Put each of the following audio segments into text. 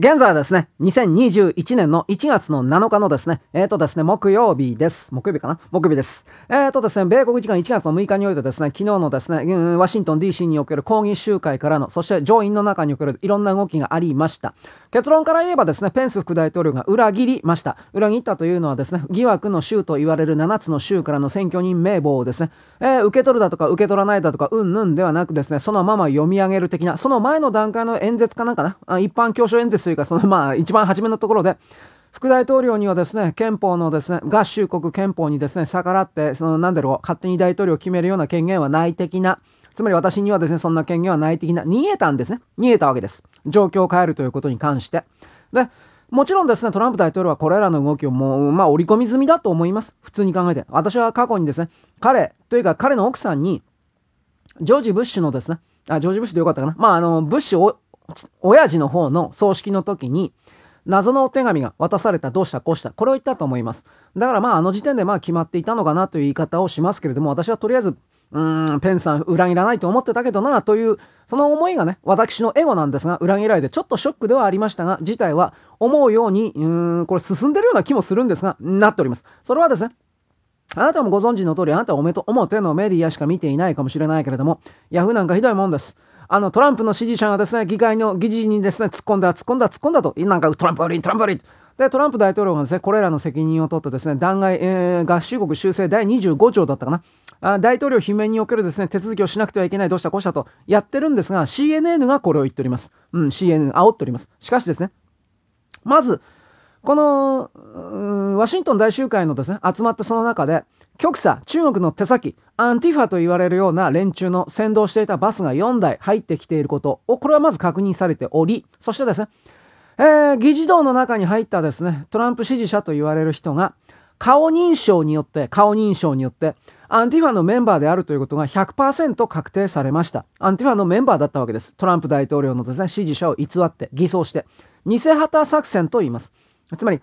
現在はですね、2021年の1月の7日のですね、えっ、ー、とですね、木曜日です。木曜日かな？木曜日です。えっ、ー、とですね、米国時間1月の6日においてですね、昨日のですね、ワシントン DC における抗議集会からの、そして上院の中におけるいろんな動きがありました。結論から言えばですね、ペンス副大統領が裏切りました。裏切ったというのはですね、疑惑の州と言われる7つの州からの選挙人名簿をですね、えー、受け取るだとか受け取らないだとか、うんぬんではなくですね、そのまま読み上げる的な、その前の段階の演説かなんかな、一般教書演説というか、そのまあ、一番初めのところで、副大統領にはですね、憲法のですね、合衆国憲法にですね、逆らって、その、なんだろう、勝手に大統領を決めるような権限はない的な、つまり私にはですね、そんな権限はない的な、逃げたんですね。逃げたわけです。状況を変えるということに関して。で、もちろんですね、トランプ大統領はこれらの動きをもう、まあ、織り込み済みだと思います。普通に考えて。私は過去にですね、彼、というか彼の奥さんに、ジョージ・ブッシュのですね、あ、ジョージ・ブッシュでよかったかな。まあ、あの、ブッシュ親父の方の葬式の時に、謎のお手紙が渡された、どうした、こうした、これを言ったと思います。だからまあ、あの時点でまあ決まっていたのかなという言い方をしますけれども、私はとりあえず、うーん、ペンさん裏切らないと思ってたけどな、という、その思いがね、私のエゴなんですが、裏切られてちょっとショックではありましたが、事態は思うように、うーん、これ進んでるような気もするんですが、なっております。それはですね、あなたもご存知の通り、あなたはおめと表のメディアしか見ていないかもしれないけれども、ヤフーなんかひどいもんです。あの、トランプの支持者がですね、議会の議事にですね、突っ込んだ、突っ込んだ、突っ込んだと、なんかトランプ悪い、トランプ悪い。で、トランプ大統領がですね、これらの責任を取ってですね、弾劾、えー、合衆国修正第25条だったかな。あ大統領罷免におけるですね、手続きをしなくてはいけない、どうしたこうしたとやってるんですが、CNN がこれを言っております。うん、CNN、煽っております。しかしですね、まず、この、ワシントン大集会のですね、集まったその中で、極左、中国の手先、アンティファと言われるような連中の先導していたバスが4台入ってきていることを、これはまず確認されており、そしてですね、えー、議事堂の中に入ったですね、トランプ支持者と言われる人が、顔認証によって、顔認証によって、アンティファのメンバーであるということが100%確定されました。アンティファのメンバーだったわけです。トランプ大統領のですね、支持者を偽って、偽装して、偽旗作戦と言います。つまり、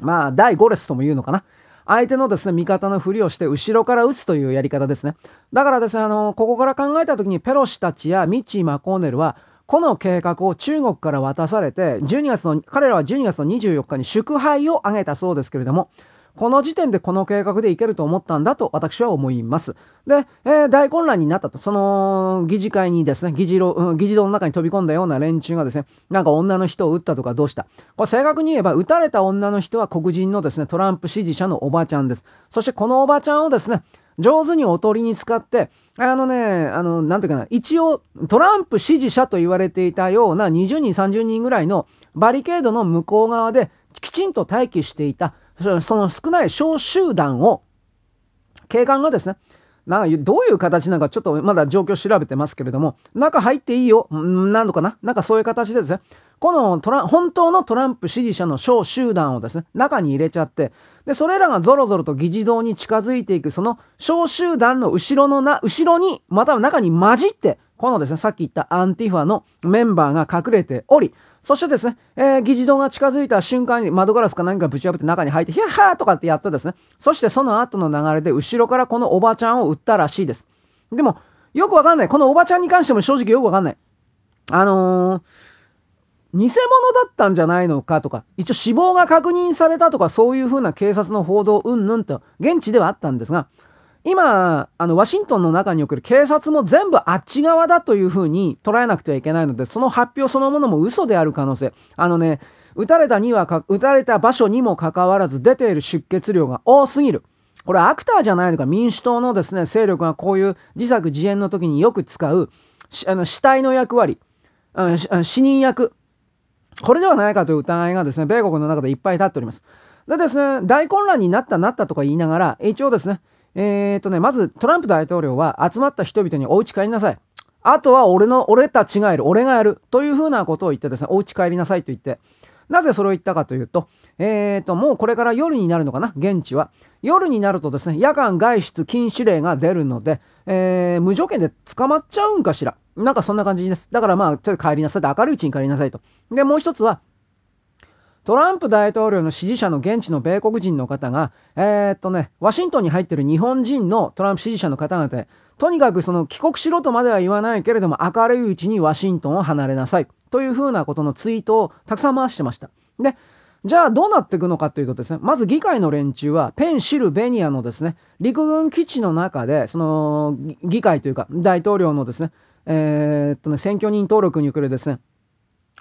まあ、第5列とも言うのかな。相手のですね、味方のふりをして後ろから撃つというやり方ですね。だからですね、あの、ここから考えた時にペロシたちやミッチー・マコーネルは、この計画を中国から渡されて、12月の、彼らは12月の24日に祝杯を挙げたそうですけれども、この時点でこの計画でいけると思ったんだと私は思います。で、えー、大混乱になったと。その議事会にですね、議事堂、うん、議事堂の中に飛び込んだような連中がですね、なんか女の人を撃ったとかどうした。これ正確に言えば、撃たれた女の人は黒人のですね、トランプ支持者のおばちゃんです。そしてこのおばちゃんをですね、上手におとりに使って、あのね、あの、なんていうかな、一応、トランプ支持者と言われていたような20人、30人ぐらいのバリケードの向こう側できちんと待機していたその少ない小集団を、警官がですね、なんかどういう形なのかちょっとまだ状況調べてますけれども、中入っていいよ、何度かな。なんかそういう形でですね、このトラ本当のトランプ支持者の小集団をですね、中に入れちゃって、で、それらがゾロゾロと議事堂に近づいていく、その小集団の後ろのな、後ろに、または中に混じって、このですね、さっき言ったアンティファのメンバーが隠れており、そしてですね、えー、議事堂が近づいた瞬間に窓ガラスか何かぶち破って中に入って、ヒャッハーとかってやってですね、そしてその後の流れで後ろからこのおばちゃんを撃ったらしいです。でも、よくわかんない。このおばちゃんに関しても正直よくわかんない。あのー、偽物だったんじゃないのかとか、一応死亡が確認されたとか、そういうふうな警察の報道、うんぬんと、現地ではあったんですが、今、あの、ワシントンの中における警察も全部あっち側だというふうに捉えなくてはいけないので、その発表そのものも嘘である可能性。あのね、撃たれたにはか、撃たれた場所にもかかわらず出ている出血量が多すぎる。これアクターじゃないのか、民主党のですね、勢力がこういう自作自演の時によく使う、あの死体の役割、死人役。これではないかという疑いがですね、米国の中でいっぱい立っております。でですね、大混乱になったなったとか言いながら、一応ですね、えー、っとね、まずトランプ大統領は集まった人々にお家帰りなさい。あとは俺の、俺たちがやる、俺がやる。というふうなことを言ってですね、お家帰りなさいと言って、なぜそれを言ったかというと、えーと、もうこれから夜になるのかな現地は。夜になるとですね、夜間外出禁止令が出るので、えー、無条件で捕まっちゃうんかしら。なんかそんな感じです。だからまあ、ちょっと帰りなさいと、明るいうちに帰りなさいと。で、もう一つは、トランプ大統領の支持者の現地の米国人の方が、えー、っとね、ワシントンに入ってる日本人のトランプ支持者の方々とにかくその帰国しろとまでは言わないけれども、明るいうちにワシントンを離れなさい。というふうなことのツイートをたくさん回してました。で、じゃあどうなっていくのかというとですね、まず議会の連中はペンシルベニアのですね、陸軍基地の中で、その議会というか大統領のですね、えー、っとね、選挙人登録におけるですね、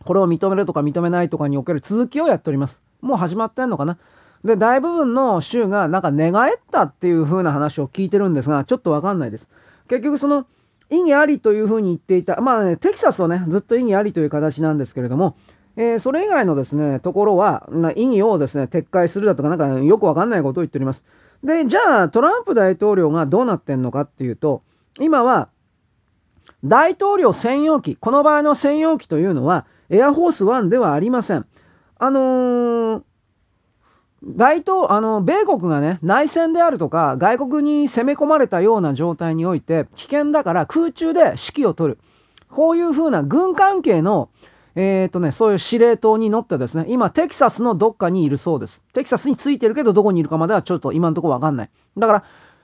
これを認めるとか認めないとかにおける続きをやっております。もう始まってんのかな？で、大部分の州がなんか寝返ったっていう風な話を聞いてるんですが、ちょっとわかんないです。結局その、意義ありという風に言っていた、まあね、テキサスはね、ずっと意義ありという形なんですけれども、えー、それ以外のですね、ところは、な意義をですね、撤回するだとか、なんかよくわかんないことを言っております。で、じゃあ、トランプ大統領がどうなってんのかっていうと、今は、大統領専用機、この場合の専用機というのは、エアフォースワンではありません。あのー、大統、あの、米国がね、内戦であるとか、外国に攻め込まれたような状態において、危険だから空中で指揮を取る。こういう風な軍関係の、えっ、ー、とね、そういう司令塔に乗ってですね、今、テキサスのどっかにいるそうです。テキサスについてるけど、どこにいるかまではちょっと今のところわかんない。だから、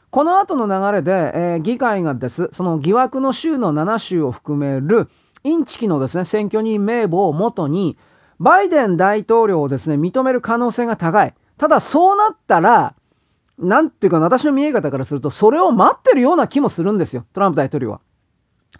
この後の流れで、えー、議会がです、その疑惑の州の7州を含める、インチキのですね、選挙人名簿をもとに、バイデン大統領をですね、認める可能性が高い。ただ、そうなったら、なんていうか、私の見え方からすると、それを待ってるような気もするんですよ、トランプ大統領は。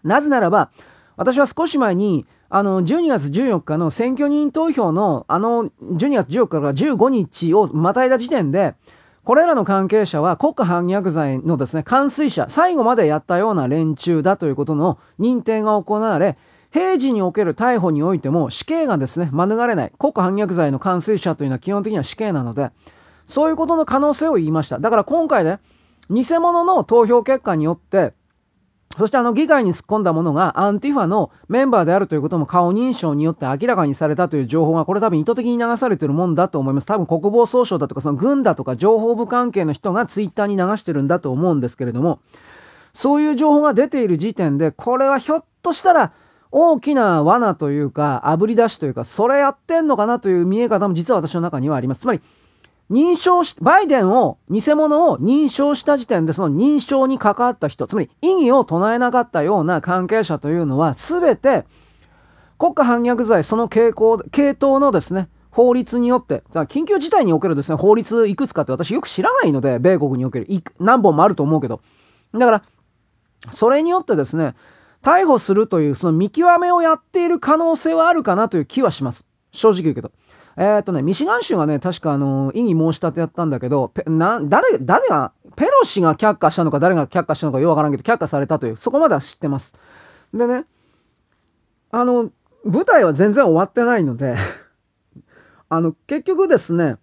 なぜならば、私は少し前に、あの、12月14日の選挙人投票の、あの、12月14日から15日をまたいだ時点で、これらの関係者は国家反逆罪のですね、完遂者、最後までやったような連中だということの認定が行われ、平時における逮捕においても死刑がですね、免れない。国家反逆罪の完遂者というのは基本的には死刑なので、そういうことの可能性を言いました。だから今回ね、偽物の投票結果によって、そしてあの議会に突っ込んだものがアンティファのメンバーであるということも顔認証によって明らかにされたという情報がこれ多分意図的に流されてるもんだと思います。多分国防総省だとかその軍だとか情報部関係の人がツイッターに流してるんだと思うんですけれども、そういう情報が出ている時点で、これはひょっとしたら大きな罠というか、炙り出しというか、それやってんのかなという見え方も実は私の中にはあります。つまり、認証し、バイデンを、偽物を認証した時点でその認証に関わった人、つまり異議を唱えなかったような関係者というのは、すべて国家反逆罪、その傾向、系統のですね、法律によって、緊急事態におけるですね、法律いくつかって私よく知らないので、米国における、何本もあると思うけど。だから、それによってですね、逮捕するというその見極めをやっている可能性はあるかなという気はします。正直言うけど。え、っとね、ミシガン州がね、確かあの、異議申し立てやったんだけど、な、誰、誰が、ペロシが却下したのか誰が却下したのかよくわからんけど、却下されたという、そこまでは知ってます。でね、あの、舞台は全然終わってないので あの、結局ですね、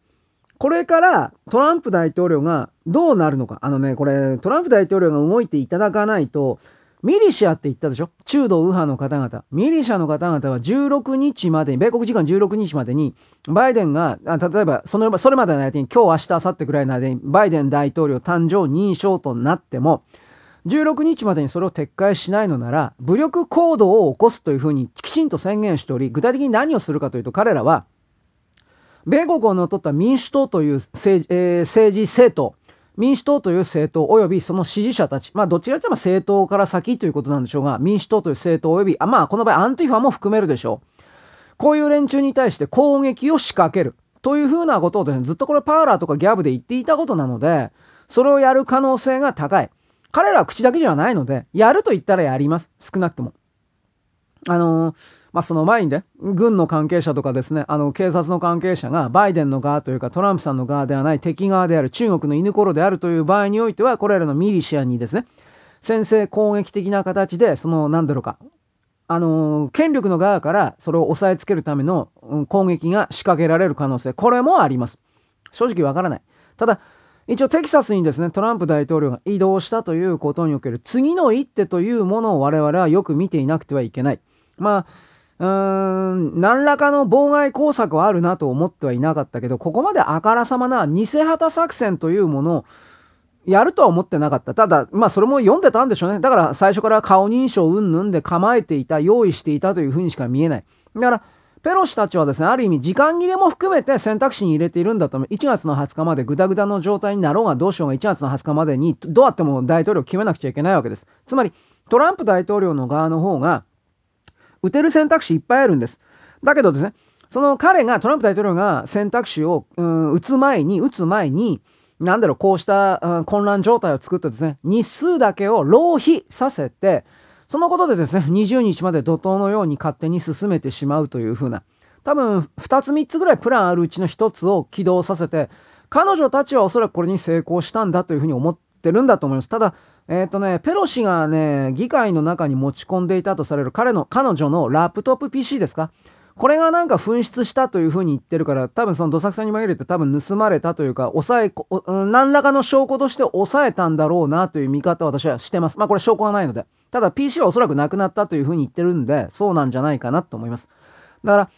これからトランプ大統領がどうなるのか。あのね、これ、トランプ大統領が動いていただかないと、ミリシアって言ったでしょ？中道右派の方々。ミリシャの方々は16日までに、米国時間16日までに、バイデンが、あ例えば、その、それまでの間に今日、明日、明後日くらいの間に、バイデン大統領誕生認証となっても、16日までにそれを撤回しないのなら、武力行動を起こすというふうにきちんと宣言しており、具体的に何をするかというと、彼らは、米国を乗っ取った民主党という政,、えー、政治政党、民主党という政党及びその支持者たち、まあどちらかというと政党から先ということなんでしょうが、民主党という政党及び、あまあこの場合アンティファも含めるでしょう。こういう連中に対して攻撃を仕掛ける。というふうなことをですね、ずっとこれパーラーとかギャブで言っていたことなので、それをやる可能性が高い。彼らは口だけではないので、やると言ったらやります。少なくとも。あのーまあ、その前にね、軍の関係者とかですね、あの、警察の関係者が、バイデンの側というか、トランプさんの側ではない敵側である中国の犬頃であるという場合においては、これらのミリシアにですね、先制攻撃的な形で、その、なんだろうか、あのー、権力の側からそれを押さえつけるための、攻撃が仕掛けられる可能性、これもあります。正直わからない。ただ、一応テキサスにですね、トランプ大統領が移動したということにおける次の一手というものを我々はよく見ていなくてはいけない。まあ、うーん、何らかの妨害工作はあるなと思ってはいなかったけど、ここまであからさまな偽旗作戦というものをやるとは思ってなかった。ただ、まあそれも読んでたんでしょうね。だから最初から顔認証うんぬんで構えていた、用意していたというふうにしか見えない。だから、ペロシたちはですね、ある意味時間切れも含めて選択肢に入れているんだと思う。1月の20日までグダグダの状態になろうがどうしようが1月の20日までにどうやっても大統領を決めなくちゃいけないわけです。つまり、トランプ大統領の側の方が、打てる選択肢いっぱいあるんです。だけどですね、その彼が、トランプ大統領が選択肢を、うん、打つ前に、打つ前に、なんだろう、こうした、うん、混乱状態を作ってですね、日数だけを浪費させて、そのことでですね、20日まで怒涛のように勝手に進めてしまうというふうな、多分2つ3つぐらいプランあるうちの1つを起動させて、彼女たちはおそらくこれに成功したんだというふうに思ってるんだと思います。ただ、えっ、ー、とね、ペロシがね、議会の中に持ち込んでいたとされる彼の、彼女のラップトップ PC ですか？これがなんか紛失したというふうに言ってるから、多分そのどさくさに紛れて多分盗まれたというか、抑え、何らかの証拠として抑えたんだろうなという見方を私はしてます。まあこれ証拠がないので。ただ PC はおそらくなくなったというふうに言ってるんで、そうなんじゃないかなと思います。だから、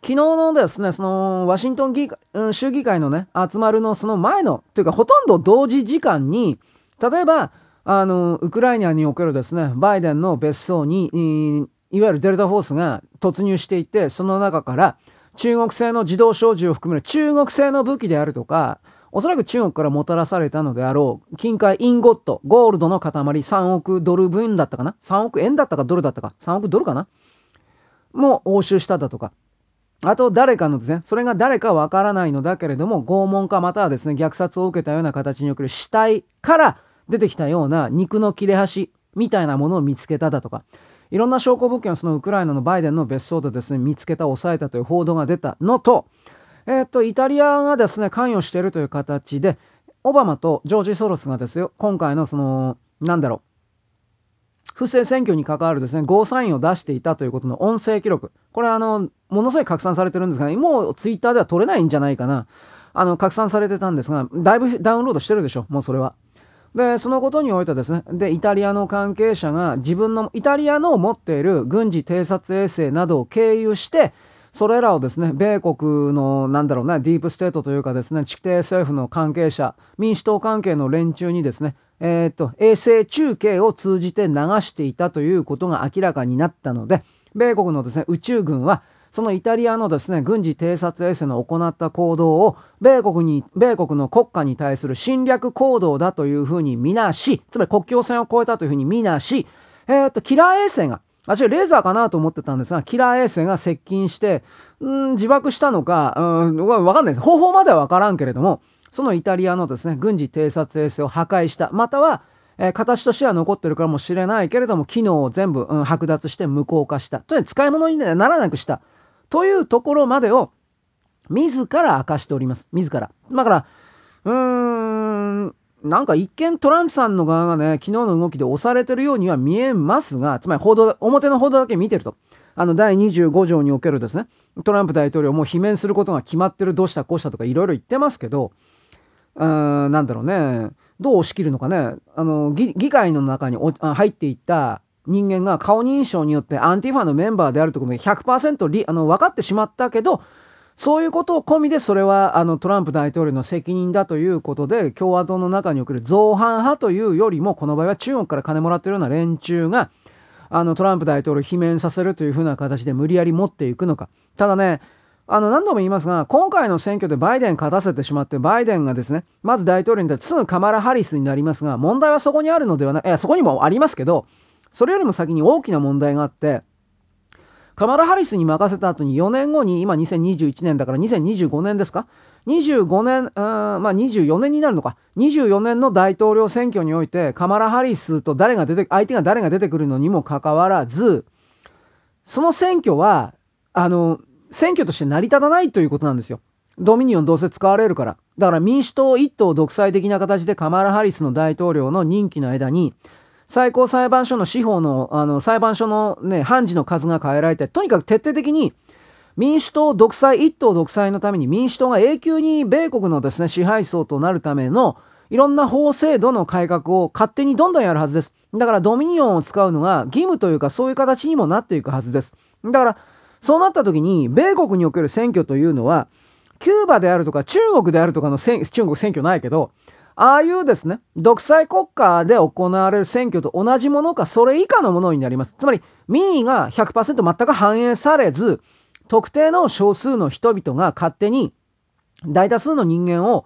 昨日のですね、その、ワシントン議会、うん、州議会のね、集まるのその前の、というか、ほとんど同時時間に、例えば、あの、ウクライナにおけるですね、バイデンの別荘に、いわゆるデルタフォースが突入していて、その中から中国製の自動小銃を含める中国製の武器であるとか、おそらく中国からもたらされたのであろう、金塊インゴット、ゴールドの塊3億ドル分だったかな ?3 億円だったかドルだったか ?3 億ドルかな？も押収しただとか。あと誰かのですね、それが誰かわからないのだけれども、拷問かまたはですね、虐殺を受けたような形における死体から出てきたような肉の切れ端みたいなものを見つけただとか、いろんな証拠物件をそのウクライナのバイデンの別荘でですね、見つけた、抑えたという報道が出たのと、え、っと、イタリアがですね、関与しているという形で、オバマとジョージ・ソロスがですよ、今回のその、なんだろう、不正選挙に関わるですね、ゴーサインを出していたということの音声記録。これあの、ものすごい拡散されてるんですが、ね、もうツイッターでは取れないんじゃないかな。あの、拡散されてたんですが、だいぶダウンロードしてるでしょ、もうそれは。で、そのことにおいてですね、で、イタリアの関係者が自分の、イタリアの持っている軍事偵察衛星などを経由して、それらをですね、米国の、なんだろうな、ディープステートというかですね、地底政府の関係者、民主党関係の連中にですね、えー、っと、衛星中継を通じて流していたということが明らかになったので、米国のですね、宇宙軍は、そのイタリアのですね、軍事偵察衛星の行った行動を、米国に、米国の国家に対する侵略行動だというふうに見なし、つまり国境線を越えたというふうに見なし、えー、っと、キラー衛星が、私はレーザーかなと思ってたんですが、キラー衛星が接近して、うん、自爆したのか、うん、わかんないです。方法まではわからんけれども、そのイタリアのですね、軍事偵察衛星を破壊した。または、えー、形としては残ってるかもしれないけれども、機能を全部、うん、剥奪して無効化した。とにかく使い物にならなくした。というところまでを、自ら明かしております。自ら。だから、うーん、なんか一見トランプさんの側がね、昨日の動きで押されてるようには見えますが、つまり報道、表の報道だけ見てると。あの、第25条におけるですね、トランプ大統領も罷免することが決まってる、どうしたこうしたとかいろいろ言ってますけど、なんだろうね、どう押し切るのかね、あの、議会の中に入っていった人間が顔認証によってアンティファのメンバーであるということで100%リあの分かってしまったけど、そういうことを込みでそれはあのトランプ大統領の責任だということで共和党の中における造反派というよりもこの場合は中国から金もらってるような連中があのトランプ大統領を罷免させるというふうな形で無理やり持っていくのか。ただね、あの、何度も言いますが、今回の選挙でバイデン勝たせてしまって、バイデンがですね、まず大統領に対ってすぐカマラ・ハリスになりますが、問題はそこにあるのではない、いや、そこにもありますけど、それよりも先に大きな問題があって、カマラ・ハリスに任せた後に4年後に、今2021年だから2025年ですか ?25 年、まあ24年になるのか。24年の大統領選挙において、カマラ・ハリスと誰が出て、相手が誰が出てくるのにもかかわらず、その選挙は、あの、選挙として成り立たないということなんですよ。ドミニオンどうせ使われるから。だから民主党一党独裁的な形でカマラ・ハリスの大統領の任期の間に、最高裁判所の司法の、あの、裁判所のね、判事の数が変えられて、とにかく徹底的に民主党独裁、一党独裁のために民主党が永久に米国のですね、支配層となるための、いろんな法制度の改革を勝手にどんどんやるはずです。だからドミニオンを使うのが義務というかそういう形にもなっていくはずです。だから、そうなった時に、米国における選挙というのは、キューバであるとか中国であるとかの中国選挙ないけど、ああいうですね、独裁国家で行われる選挙と同じものか、それ以下のものになります。つまり、民意が100%全く反映されず、特定の少数の人々が勝手に大多数の人間を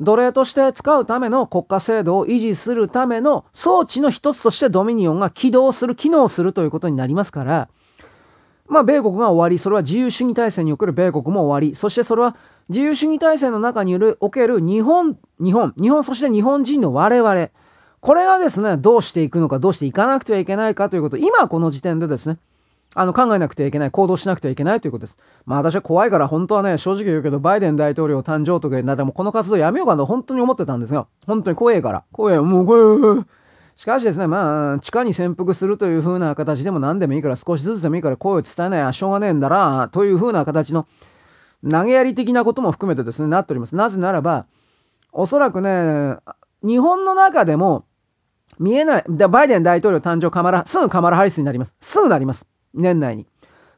奴隷として使うための国家制度を維持するための装置の一つとしてドミニオンが起動する、機能するということになりますから、まあ、米国が終わり、それは自由主義体制における米国も終わり、そしてそれは自由主義体制の中における日本、日本、日本、そして日本人の我々、これがですね、どうしていくのか、どうしていかなくてはいけないかということ、今この時点でですね、あの考えなくてはいけない、行動しなくてはいけないということです。まあ私は怖いから本当はね、正直言うけど、バイデン大統領誕生とかなでもこの活動やめようかなと本当に思ってたんですが、本当に怖いから。怖い、もう怖い。しかしですね、まあ、地下に潜伏するという風な形でも何でもいいから、少しずつでもいいから声を伝えない、しょうがねえんだな、という風な形の投げやり的なことも含めてですね、なっております。なぜならば、おそらくね、日本の中でも見えない、バイデン大統領誕生カマラ、すぐカマラハリスになります。すぐなります。年内に。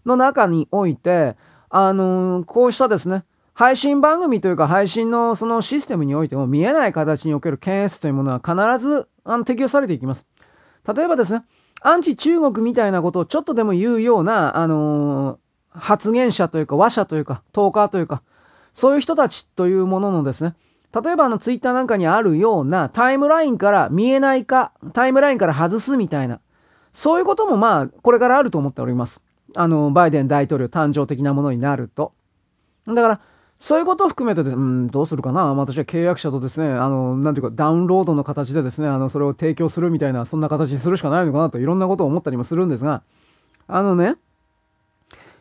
の中において、あのー、こうしたですね、配信番組というか配信のそのシステムにおいても見えない形における検閲というものは必ずあの適用されていきます。例えばですね、アンチ中国みたいなことをちょっとでも言うような、あのー、発言者というか、話者というか、トーカーというか、そういう人たちというもののですね、例えばあのツイッターなんかにあるようなタイムラインから見えないか、タイムラインから外すみたいな、そういうこともまあ、これからあると思っております。あの、バイデン大統領誕生的なものになると。だから、そういうことを含めてで、うん、どうするかな私は契約者とですね、あの、なんていうか、ダウンロードの形でですね、あの、それを提供するみたいな、そんな形にするしかないのかなと、いろんなことを思ったりもするんですが、あのね、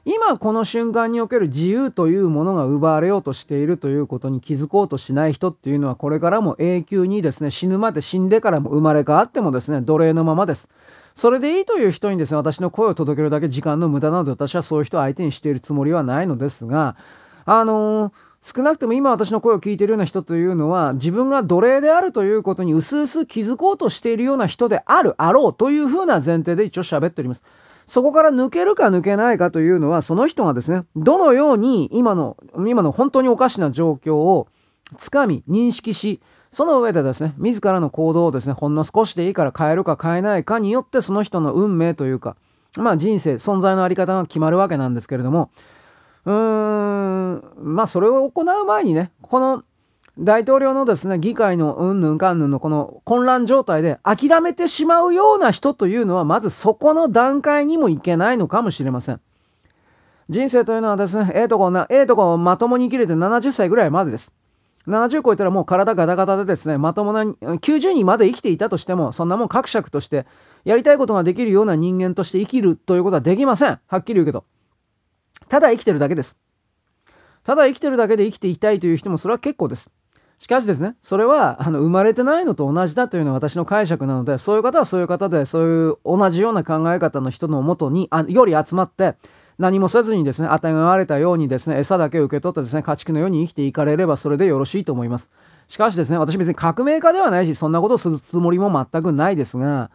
今この瞬間における自由というものが奪われようとしているということに気づこうとしない人っていうのはこれからも永久にですね死ぬまで死んでからも生まれ変わってもですね奴隷のままです。それでいいという人にですね、私の声を届けるだけ時間の無駄なので、私はそういう人を相手にしているつもりはないのですが、あのー、少なくとも今私の声を聞いているような人というのは、自分が奴隷であるということに薄々気づこうとしているような人である、あろうというふうな前提で一応喋っております。そこから抜けるか抜けないかというのは、その人がですね、どのように今の、今の本当におかしな状況をつかみ、認識し、その上でですね、自らの行動をですね、ほんの少しでいいから変えるか変えないかによって、その人の運命というか、まあ人生、存在のあり方が決まるわけなんですけれども、うーん、まあそれを行う前にね、この大統領のですね、議会のうんぬんかんぬんのこの混乱状態で諦めてしまうような人というのは、まずそこの段階にもいけないのかもしれません。人生というのはですね、ええとこな、ええとこまともに生きれて70歳ぐらいまでです。70超えたらもう体ガタガタでですね、まともな、90人まで生きていたとしても、そんなもん格尺として、やりたいことができるような人間として生きるということはできません。はっきり言うけど。ただ生きてるだけです。ただ生きてるだけで生きていたいという人もそれは結構です。しかしですね、それは、あの、生まれてないのと同じだというのは私の解釈なので、そういう方はそういう方で、そういう同じような考え方の人のもとに、あより集まって、何もせずにですね、与えられたようにですね、餌だけ受け取ってですね、家畜のように生きていかれればそれでよろしいと思います。しかしですね、私別に革命家ではないし、そんなことをするつもりも全くないですが、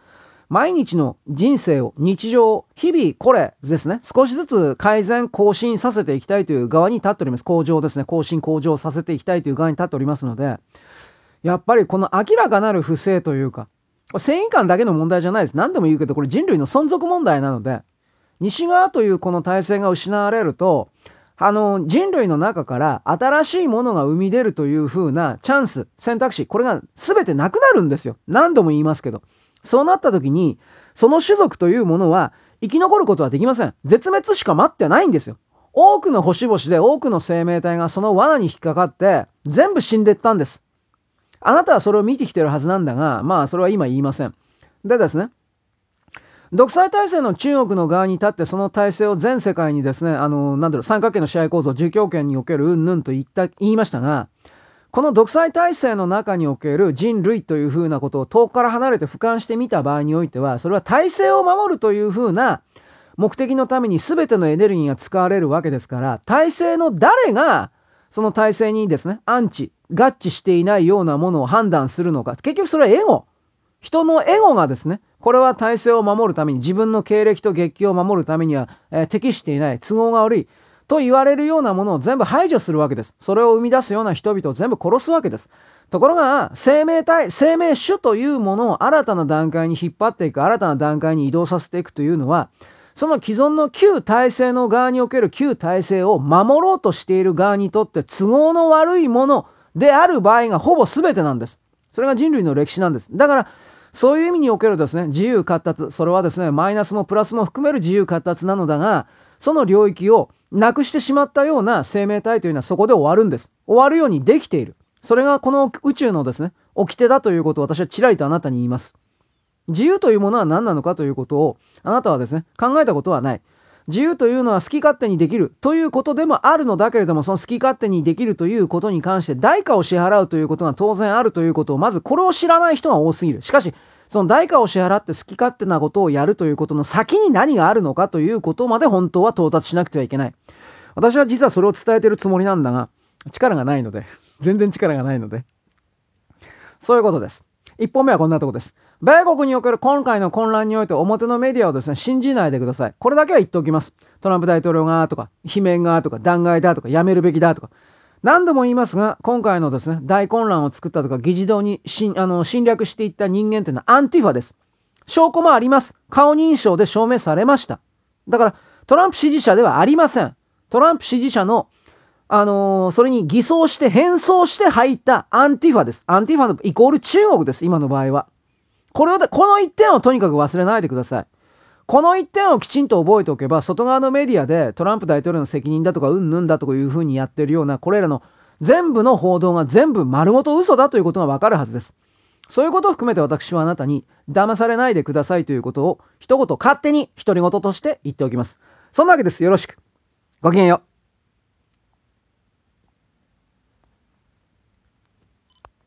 毎日の人生を、日常、日々これですね、少しずつ改善、更新させていきたいという側に立っております。向上ですね、更新、向上させていきたいという側に立っておりますので、やっぱりこの明らかなる不正というか、繊維感だけの問題じゃないです。何でも言うけど、これ人類の存続問題なので、西側というこの体制が失われると、あの、人類の中から新しいものが生み出るという風なチャンス、選択肢、これが全てなくなるんですよ。何度も言いますけど。そうなった時に、その種族というものは生き残ることはできません。絶滅しか待ってないんですよ。多くの星々で多くの生命体がその罠に引っかかって全部死んでったんです。あなたはそれを見てきてるはずなんだが、まあそれは今言いません。でですね、独裁体制の中国の側に立ってその体制を全世界にですね、あの、なんだろう、三角形の支配構造、儒教権におけるうんぬんと言った、言いましたが、この独裁体制の中における人類というふうなことを遠くから離れて俯瞰してみた場合においては、それは体制を守るというふうな目的のために全てのエネルギーが使われるわけですから、体制の誰がその体制にですね、アンチ、合致していないようなものを判断するのか。結局それはエゴ。人のエゴがですね、これは体制を守るために、自分の経歴と月経を守るためには、えー、適していない、都合が悪い、と言われるようなものを全部排除するわけです。それを生み出すような人々を全部殺すわけです。ところが、生命体、生命種というものを新たな段階に引っ張っていく、新たな段階に移動させていくというのは、その既存の旧体制の側における旧体制を守ろうとしている側にとって都合の悪いものである場合がほぼ全てなんです。それが人類の歴史なんです。だから、そういう意味におけるですね、自由活達、それはですね、マイナスもプラスも含める自由活達なのだが、その領域をなくしてしまったような生命体というのはそこで終わるんです。終わるようにできている。それがこの宇宙のですね、掟だということを私はちらりとあなたに言います。自由というものは何なのかということをあなたはですね、考えたことはない。自由というのは好き勝手にできるということでもあるのだけれども、その好き勝手にできるということに関して代価を支払うということが当然あるということを、まずこれを知らない人が多すぎる。しかし、その代価を支払って好き勝手なことをやるということの先に何があるのかということまで本当は到達しなくてはいけない。私は実はそれを伝えてるつもりなんだが、力がないので、全然力がないので。そういうことです。一本目はこんなとこです。米国における今回の混乱において表のメディアをですね、信じないでください。これだけは言っておきます。トランプ大統領がとか、罷免がとか、弾劾だとか、やめるべきだとか。何度も言いますが、今回のですね、大混乱を作ったとか、議事堂にあの侵略していった人間というのはアンティファです。証拠もあります。顔認証で証明されました。だから、トランプ支持者ではありません。トランプ支持者の、あのー、それに偽装して変装して入ったアンティファです。アンティファのイコール中国です、今の場合は。これを、この一点をとにかく忘れないでください。この一点をきちんと覚えておけば、外側のメディアでトランプ大統領の責任だとか、うんぬんだとかいうふうにやってるような、これらの全部の報道が全部丸ごと嘘だということがわかるはずです。そういうことを含めて私はあなたに騙されないでくださいということを一言勝手に独り言として言っておきます。そんなわけです。よろしく。ごきげんよう。